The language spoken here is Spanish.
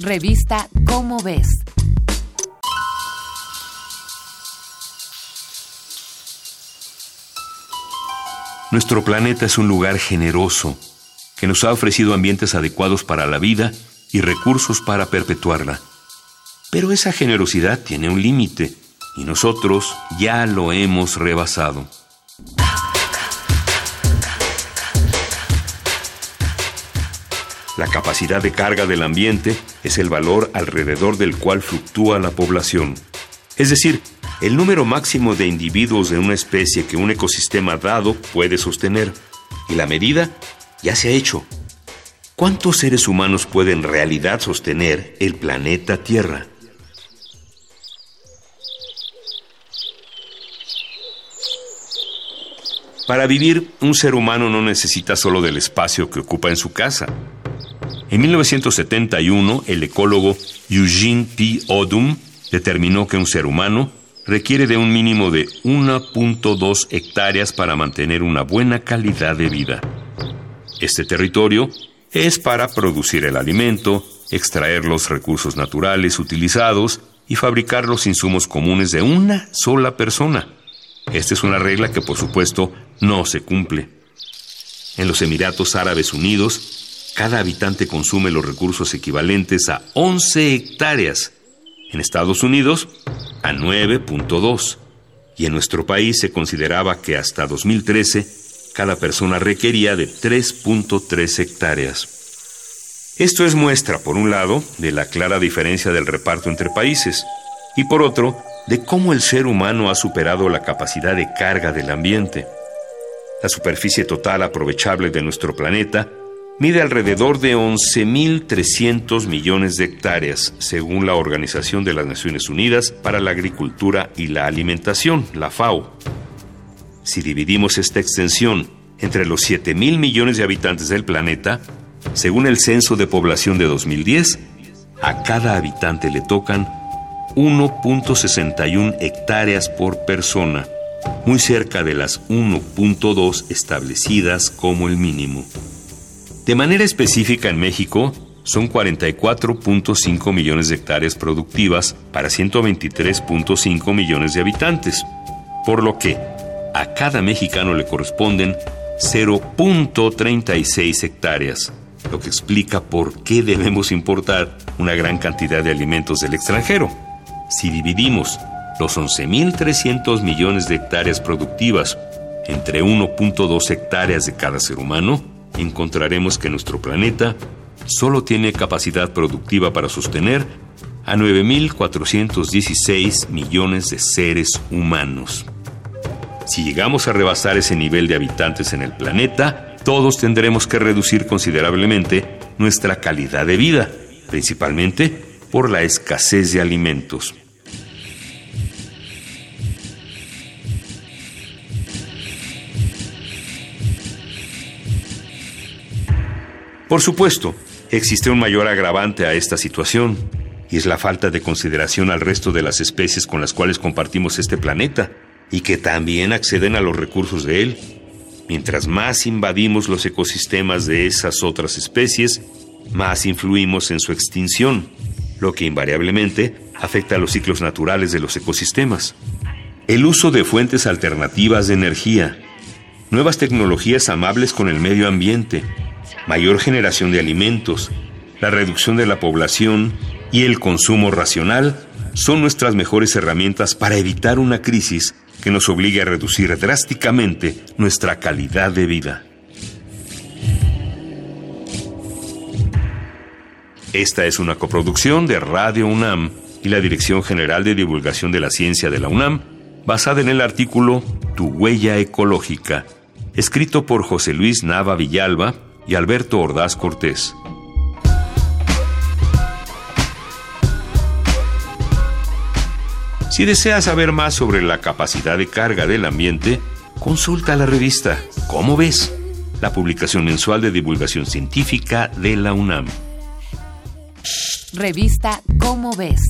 Revista Cómo ves. Nuestro planeta es un lugar generoso que nos ha ofrecido ambientes adecuados para la vida y recursos para perpetuarla. Pero esa generosidad tiene un límite y nosotros ya lo hemos rebasado. La capacidad de carga del ambiente es el valor alrededor del cual fluctúa la población. Es decir, el número máximo de individuos de una especie que un ecosistema dado puede sostener. Y la medida ya se ha hecho. ¿Cuántos seres humanos pueden en realidad sostener el planeta Tierra? Para vivir, un ser humano no necesita solo del espacio que ocupa en su casa. En 1971, el ecólogo Eugene P. Odum determinó que un ser humano requiere de un mínimo de 1.2 hectáreas para mantener una buena calidad de vida. Este territorio es para producir el alimento, extraer los recursos naturales utilizados y fabricar los insumos comunes de una sola persona. Esta es una regla que por supuesto no se cumple. En los Emiratos Árabes Unidos, cada habitante consume los recursos equivalentes a 11 hectáreas. En Estados Unidos, a 9.2. Y en nuestro país se consideraba que hasta 2013 cada persona requería de 3.3 hectáreas. Esto es muestra, por un lado, de la clara diferencia del reparto entre países y por otro, de cómo el ser humano ha superado la capacidad de carga del ambiente. La superficie total aprovechable de nuestro planeta mide alrededor de 11.300 millones de hectáreas, según la Organización de las Naciones Unidas para la Agricultura y la Alimentación, la FAO. Si dividimos esta extensión entre los 7.000 millones de habitantes del planeta, según el Censo de Población de 2010, a cada habitante le tocan 1.61 hectáreas por persona, muy cerca de las 1.2 establecidas como el mínimo. De manera específica en México, son 44.5 millones de hectáreas productivas para 123.5 millones de habitantes, por lo que a cada mexicano le corresponden 0.36 hectáreas, lo que explica por qué debemos importar una gran cantidad de alimentos del extranjero. Si dividimos los 11.300 millones de hectáreas productivas entre 1.2 hectáreas de cada ser humano, encontraremos que nuestro planeta solo tiene capacidad productiva para sostener a 9.416 millones de seres humanos. Si llegamos a rebasar ese nivel de habitantes en el planeta, todos tendremos que reducir considerablemente nuestra calidad de vida, principalmente por la escasez de alimentos. Por supuesto, existe un mayor agravante a esta situación, y es la falta de consideración al resto de las especies con las cuales compartimos este planeta, y que también acceden a los recursos de él. Mientras más invadimos los ecosistemas de esas otras especies, más influimos en su extinción, lo que invariablemente afecta a los ciclos naturales de los ecosistemas. El uso de fuentes alternativas de energía, nuevas tecnologías amables con el medio ambiente, mayor generación de alimentos, la reducción de la población y el consumo racional son nuestras mejores herramientas para evitar una crisis que nos obligue a reducir drásticamente nuestra calidad de vida. Esta es una coproducción de Radio UNAM y la Dirección General de Divulgación de la Ciencia de la UNAM, basada en el artículo Tu huella ecológica, escrito por José Luis Nava Villalba y Alberto Ordaz Cortés. Si deseas saber más sobre la capacidad de carga del ambiente, consulta la revista ¿Cómo ves? La publicación mensual de divulgación científica de la UNAM. Revista ¿Cómo ves?